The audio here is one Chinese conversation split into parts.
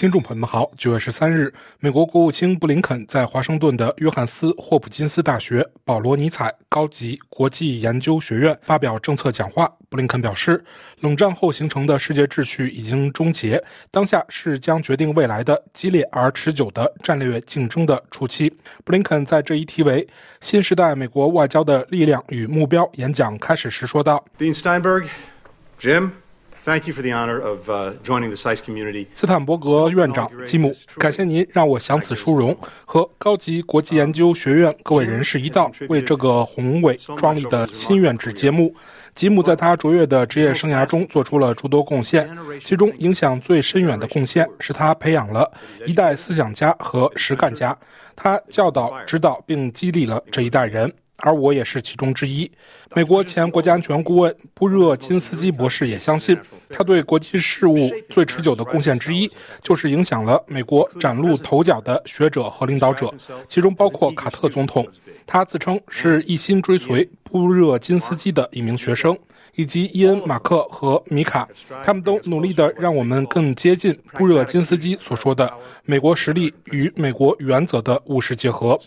听众朋友们好，九月十三日，美国国务卿布林肯在华盛顿的约翰斯霍普金斯大学保罗尼采高级国际研究学院发表政策讲话。布林肯表示，冷战后形成的世界秩序已经终结，当下是将决定未来的激烈而持久的战略竞争的初期。布林肯在这一题为“新时代美国外交的力量与目标”演讲开始时说道：“Dean Steinberg，Jim。” Thank you for the honor of joining the SAIS community. 斯坦伯格院长吉姆，感谢您让我享此殊荣，和高级国际研究学院各位人士一道，为这个宏伟壮丽的新院址揭幕。吉姆在他卓越的职业生涯中做出了诸多贡献，其中影响最深远的贡献是他培养了一代思想家和实干家，他教导、指导并激励了这一代人。而我也是其中之一。美国前国家安全顾问布热金斯基博士也相信，他对国际事务最持久的贡献之一，就是影响了美国崭露头角的学者和领导者，其中包括卡特总统。他自称是一心追随布热金斯基的一名学生。以及伊恩·马克和米卡，他们都努力地让我们更接近布热津斯基所说的“美国实力与美国原则的务实结合”。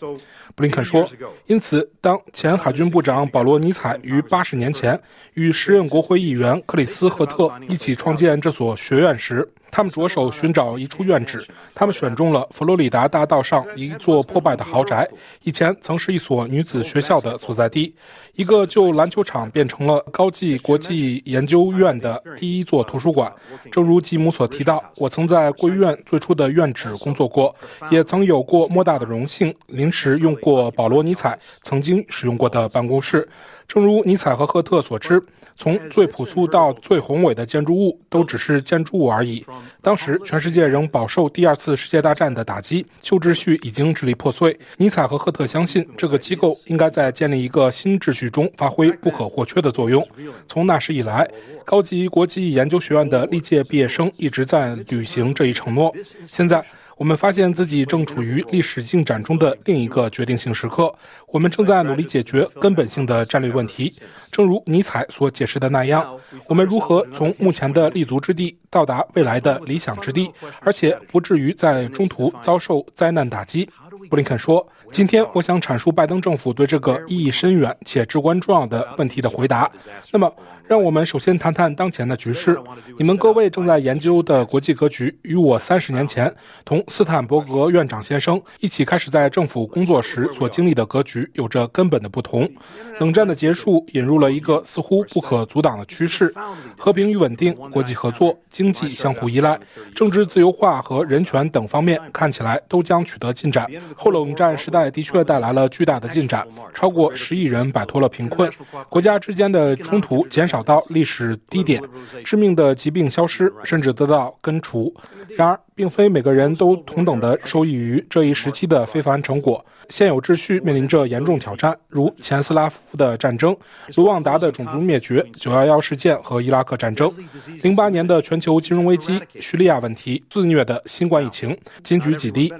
布林肯说：“因此，当前海军部长保罗·尼采于八十年前与时任国会议员克里斯·赫特一起创建这所学院时，他们着手寻找一处院址。他们选中了佛罗里达大道上一座破败的豪宅，以前曾是一所女子学校的所在地。一个旧篮球场变成了高级国际研究院的第一座图书馆。正如吉姆所提到，我曾在贵院最初的院址工作过，也曾有过莫大的荣幸，临时用过保罗·尼采曾经使用过的办公室。正如尼采和赫特所知。”从最朴素到最宏伟的建筑物，都只是建筑物而已。当时，全世界仍饱受第二次世界大战的打击，旧秩序已经支离破碎。尼采和赫特相信，这个机构应该在建立一个新秩序中发挥不可或缺的作用。从那时以来，高级国际研究学院的历届毕业生一直在履行这一承诺。现在。我们发现自己正处于历史进展中的另一个决定性时刻，我们正在努力解决根本性的战略问题。正如尼采所解释的那样，我们如何从目前的立足之地到达未来的理想之地，而且不至于在中途遭受灾难打击。布林肯说：“今天，我想阐述拜登政府对这个意义深远且至关重要的问题的回答。那么，让我们首先谈谈当前的局势。你们各位正在研究的国际格局，与我三十年前同斯坦伯格院长先生一起开始在政府工作时所经历的格局有着根本的不同。冷战的结束引入了一个似乎不可阻挡的趋势：和平与稳定、国际合作、经济相互依赖、政治自由化和人权等方面看起来都将取得进展。”后冷战时代的确带来了巨大的进展，超过十亿人摆脱了贫困，国家之间的冲突减少到历史低点，致命的疾病消失，甚至得到根除。然而，并非每个人都同等的受益于这一时期的非凡成果。现有秩序面临着严重挑战，如前斯拉夫的战争、卢旺达的种族灭绝、九幺幺事件和伊拉克战争、零八年的全球金融危机、叙利亚问题、肆虐的新冠疫情，金举几例。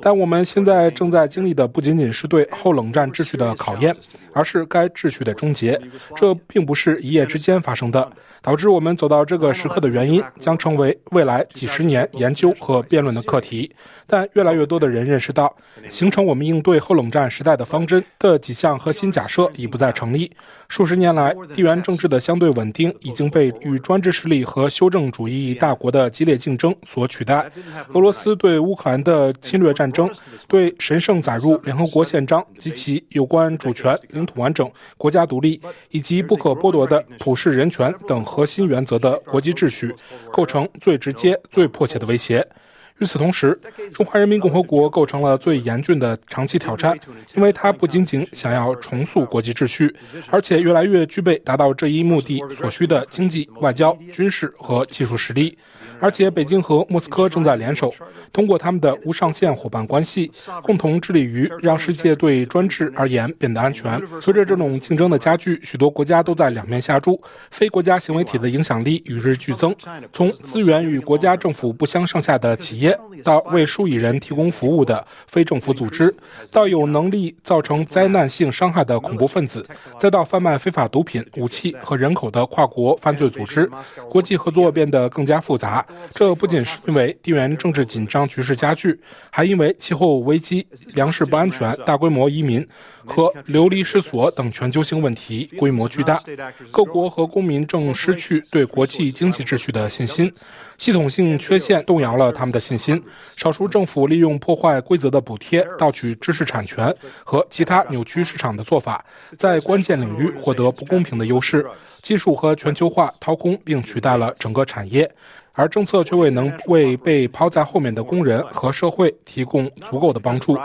但我们现在正在经历的不仅仅是对后冷战秩序的考验，而是该秩序的终结。这并不是一夜之间发生的。导致我们走到这个时刻的原因，将成为未来几十年研究和辩论的课题。但越来越多的人认识到，形成我们应对后冷战时代的方针的几项核心假设已不再成立。数十年来，地缘政治的相对稳定已经被与专制势力和修正主义大国的激烈竞争所取代。俄罗斯对乌克兰的侵略战争，对神圣载入联合国宪章及其有关主权、领土完整、国家独立以及不可剥夺的普世人权等核心原则的国际秩序，构成最直接、最迫切的威胁。与此同时，中华人民共和国构成了最严峻的长期挑战，因为它不仅仅想要重塑国际秩序，而且越来越具备达到这一目的所需的经济、外交、军事和技术实力。而且，北京和莫斯科正在联手，通过他们的无上限伙伴关系，共同致力于让世界对专制而言变得安全。随着这种竞争的加剧，许多国家都在两面下注，非国家行为体的影响力与日俱增。从资源与国家政府不相上下的企业，到为数亿人提供服务的非政府组织，到有能力造成灾难性伤害的恐怖分子，再到贩卖非法毒品、武器和人口的跨国犯罪组织，国际合作变得更加复杂。这不仅是因为地缘政治紧张局势加剧，还因为气候危机、粮食不安全、大规模移民和流离失所等全球性问题规模巨大。各国和公民正失去对国际经济秩序的信心，系统性缺陷动摇了他们的信心。少数政府利用破坏规则的补贴、盗取知识产权和其他扭曲市场的做法，在关键领域获得不公平的优势。技术和全球化掏空并取代了整个产业。而政策却未能为被抛在后面的工人和社会提供足够的帮助，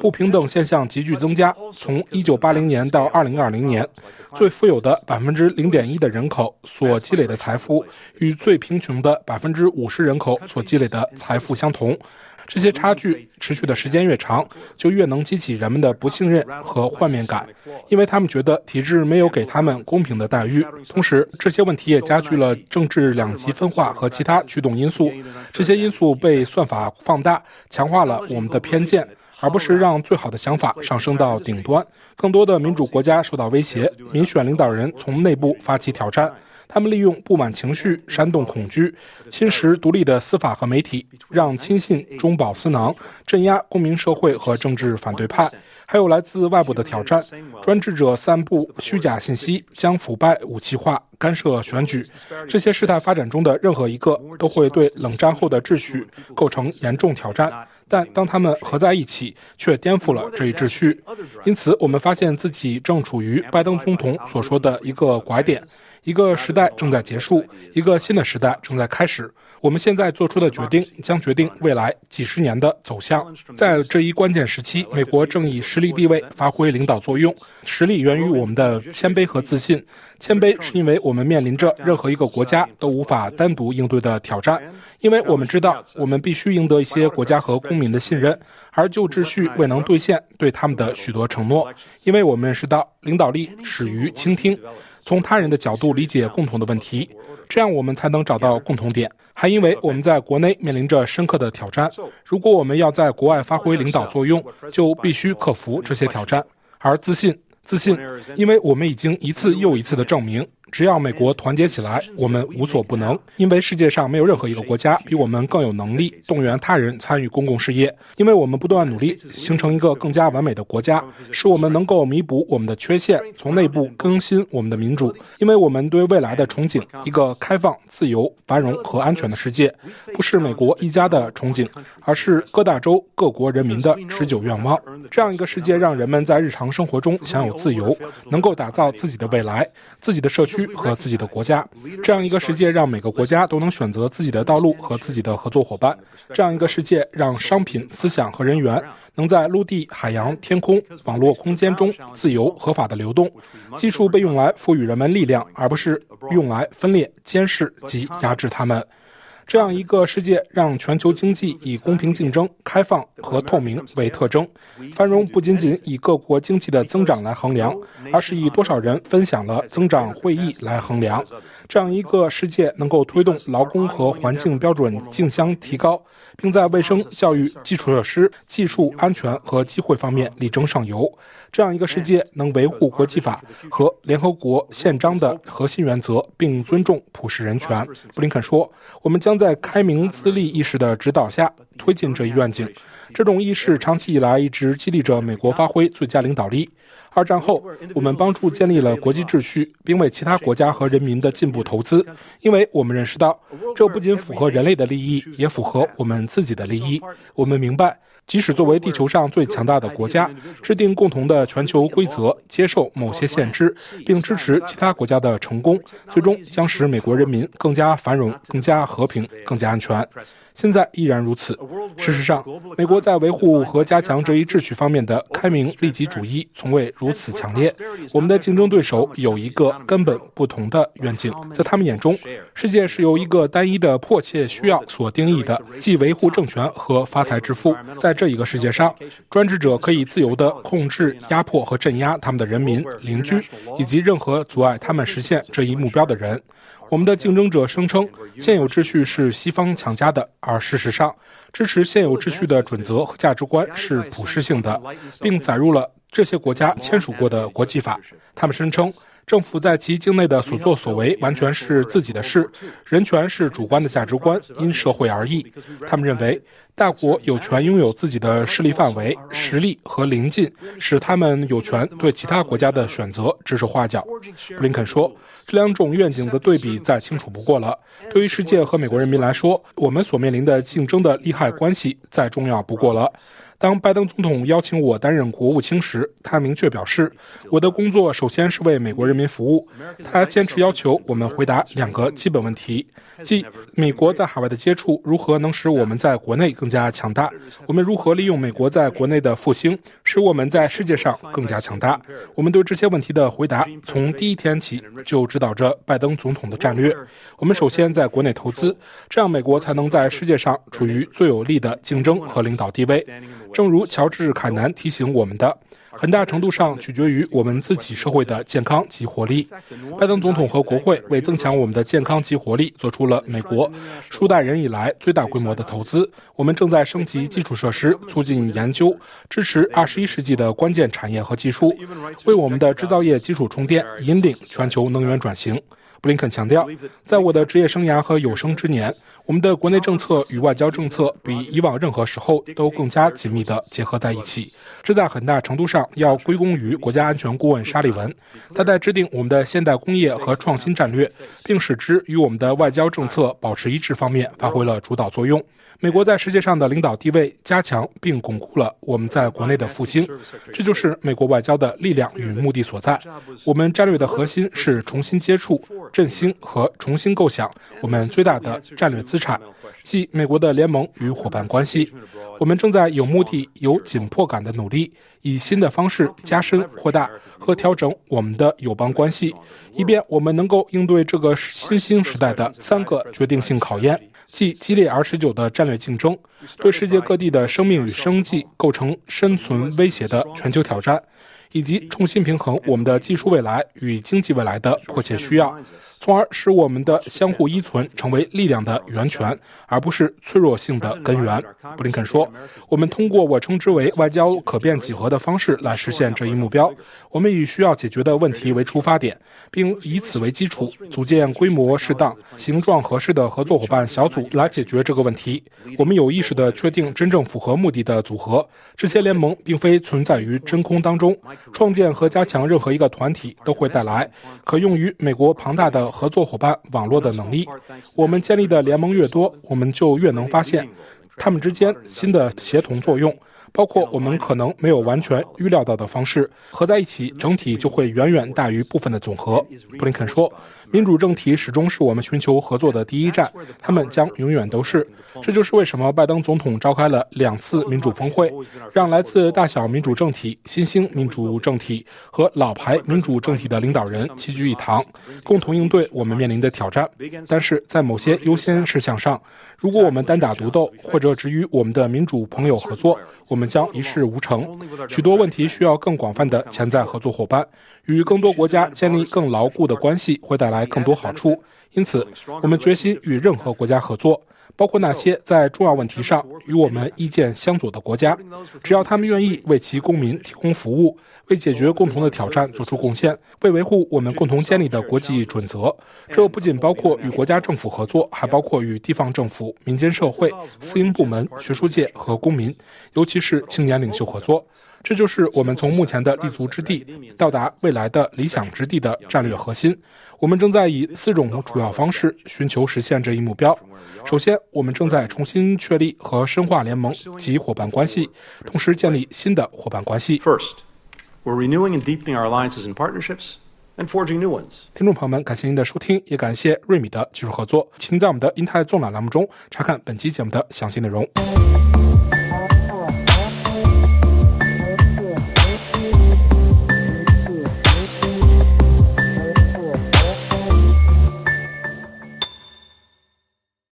不平等现象急剧增加。从1980年到2020年，最富有的0.1%的人口所积累的财富，与最贫穷的50%人口所积累的财富相同。这些差距持续的时间越长，就越能激起人们的不信任和幻灭感，因为他们觉得体制没有给他们公平的待遇。同时，这些问题也加剧了政治两极分化和其他驱动因素。这些因素被算法放大，强化了我们的偏见，而不是让最好的想法上升到顶端。更多的民主国家受到威胁，民选领导人从内部发起挑战。他们利用不满情绪煽动恐惧，侵蚀独立的司法和媒体，让亲信中饱私囊，镇压公民社会和政治反对派。还有来自外部的挑战，专制者散布虚假信息，将腐败武器化，干涉选举。这些事态发展中的任何一个，都会对冷战后的秩序构成严重挑战。但当他们合在一起，却颠覆了这一秩序。因此，我们发现自己正处于拜登总统所说的一个拐点。一个时代正在结束，一个新的时代正在开始。我们现在做出的决定将决定未来几十年的走向。在这一关键时期，美国正以实力地位发挥领导作用。实力源于我们的谦卑和自信。谦卑是因为我们面临着任何一个国家都无法单独应对的挑战，因为我们知道我们必须赢得一些国家和公民的信任，而旧秩序未能兑现对他们的许多承诺。因为我们认识到领导力始于倾听。从他人的角度理解共同的问题，这样我们才能找到共同点。还因为我们在国内面临着深刻的挑战，如果我们要在国外发挥领导作用，就必须克服这些挑战。而自信，自信，因为我们已经一次又一次的证明。只要美国团结起来，我们无所不能。因为世界上没有任何一个国家比我们更有能力动员他人参与公共事业。因为我们不断努力形成一个更加完美的国家，使我们能够弥补我们的缺陷，从内部更新我们的民主。因为我们对未来的憧憬，一个开放、自由、繁荣和安全的世界，不是美国一家的憧憬，而是各大洲各国人民的持久愿望。这样一个世界，让人们在日常生活中享有自由，能够打造自己的未来。自己的社区和自己的国家，这样一个世界让每个国家都能选择自己的道路和自己的合作伙伴。这样一个世界让商品、思想和人员能在陆地、海洋、天空、网络空间中自由合法的流动。技术被用来赋予人们力量，而不是用来分裂、监视及压制他们。这样一个世界，让全球经济以公平竞争、开放和透明为特征。繁荣不仅仅以各国经济的增长来衡量，而是以多少人分享了增长会议来衡量。这样一个世界，能够推动劳工和环境标准竞相提高，并在卫生、教育、基础设施、技术安全和机会方面力争上游。这样一个世界能维护国际法和联合国宪章的核心原则，并尊重普世人权。布林肯说：“我们将在开明自立意识的指导下推进这一愿景。这种意识长期以来一直激励着美国发挥最佳领导力。二战后，我们帮助建立了国际秩序，并为其他国家和人民的进步投资，因为我们认识到，这不仅符合人类的利益，也符合我们自己的利益。我们明白。”即使作为地球上最强大的国家，制定共同的全球规则，接受某些限制，并支持其他国家的成功，最终将使美国人民更加繁荣、更加和平、更加安全。现在依然如此。事实上，美国在维护和加强这一秩序方面的开明利己主义从未如此强烈。我们的竞争对手有一个根本不同的愿景，在他们眼中，世界是由一个单一的迫切需要所定义的，即维护政权和发财致富。在这一个世界上，专制者可以自由地控制、压迫和镇压他们的人民、邻居以及任何阻碍他们实现这一目标的人。我们的竞争者声称，现有秩序是西方强加的，而事实上，支持现有秩序的准则和价值观是普世性的，并载入了这些国家签署过的国际法。他们声称。政府在其境内的所作所为完全是自己的事，人权是主观的价值观，因社会而异。他们认为，大国有权拥有自己的势力范围、实力和邻近，使他们有权对其他国家的选择指手画脚。布林肯说：“这两种愿景的对比再清楚不过了。对于世界和美国人民来说，我们所面临的竞争的利害关系再重要不过了。”当拜登总统邀请我担任国务卿时，他明确表示，我的工作首先是为美国人民服务。他坚持要求我们回答两个基本问题，即美国在海外的接触如何能使我们在国内更加强大？我们如何利用美国在国内的复兴，使我们在世界上更加强大？我们对这些问题的回答，从第一天起就指导着拜登总统的战略。我们首先在国内投资，这样美国才能在世界上处于最有利的竞争和领导地位。正如乔治·凯南提醒我们的，很大程度上取决于我们自己社会的健康及活力。拜登总统和国会为增强我们的健康及活力，做出了美国数代人以来最大规模的投资。我们正在升级基础设施，促进研究，支持21世纪的关键产业和技术，为我们的制造业基础充电，引领全球能源转型。布林肯强调，在我的职业生涯和有生之年，我们的国内政策与外交政策比以往任何时候都更加紧密地结合在一起。这在很大程度上要归功于国家安全顾问沙利文，他在制定我们的现代工业和创新战略，并使之与我们的外交政策保持一致方面发挥了主导作用。美国在世界上的领导地位加强并巩固了我们在国内的复兴，这就是美国外交的力量与目的所在。我们战略的核心是重新接触、振兴和重新构想我们最大的战略资产，即美国的联盟与伙伴关系。我们正在有目的、有紧迫感的努力，以新的方式加深、扩大和调整我们的友邦关系，以便我们能够应对这个新兴时代的三个决定性考验。即激烈而持久的战略竞争，对世界各地的生命与生计构成生存威胁的全球挑战。以及重新平衡我们的技术未来与经济未来的迫切需要，从而使我们的相互依存成为力量的源泉，而不是脆弱性的根源。布林肯说：“我们通过我称之为外交可变几何的方式来实现这一目标。我们以需要解决的问题为出发点，并以此为基础，组建规模适当、形状合适的合作伙伴小组来解决这个问题。我们有意识地确定真正符合目的的组合。这些联盟并非存在于真空当中。”创建和加强任何一个团体都会带来可用于美国庞大的合作伙伴网络的能力。我们建立的联盟越多，我们就越能发现他们之间新的协同作用。包括我们可能没有完全预料到的方式合在一起，整体就会远远大于部分的总和。布林肯说：“民主政体始终是我们寻求合作的第一站，他们将永远都是。这就是为什么拜登总统召开了两次民主峰会，让来自大小民主政体、新兴民主政体和老牌民主政体的领导人齐聚一堂，共同应对我们面临的挑战。但是在某些优先事项上，如果我们单打独斗，或者只与我们的民主朋友合作，我们将一事无成。许多问题需要更广泛的潜在合作伙伴，与更多国家建立更牢固的关系会带来更多好处。因此，我们决心与任何国家合作。包括那些在重要问题上与我们意见相左的国家，只要他们愿意为其公民提供服务，为解决共同的挑战做出贡献，为维护我们共同建立的国际准则。这不仅包括与国家政府合作，还包括与地方政府、民间社会、私营部门、学术界和公民，尤其是青年领袖合作。这就是我们从目前的立足之地到达未来的理想之地的战略核心。我们正在以四种主要方式寻求实现这一目标。首先，我们正在重新确立和深化联盟及伙伴关系，同时建立新的伙伴关系。First, we're renewing and deepening our alliances and partnerships and forging new ones. 听众朋友们，感谢您的收听，也感谢瑞米的技术合作。请在我们的英泰纵览栏目中查看本期节目的详细内容。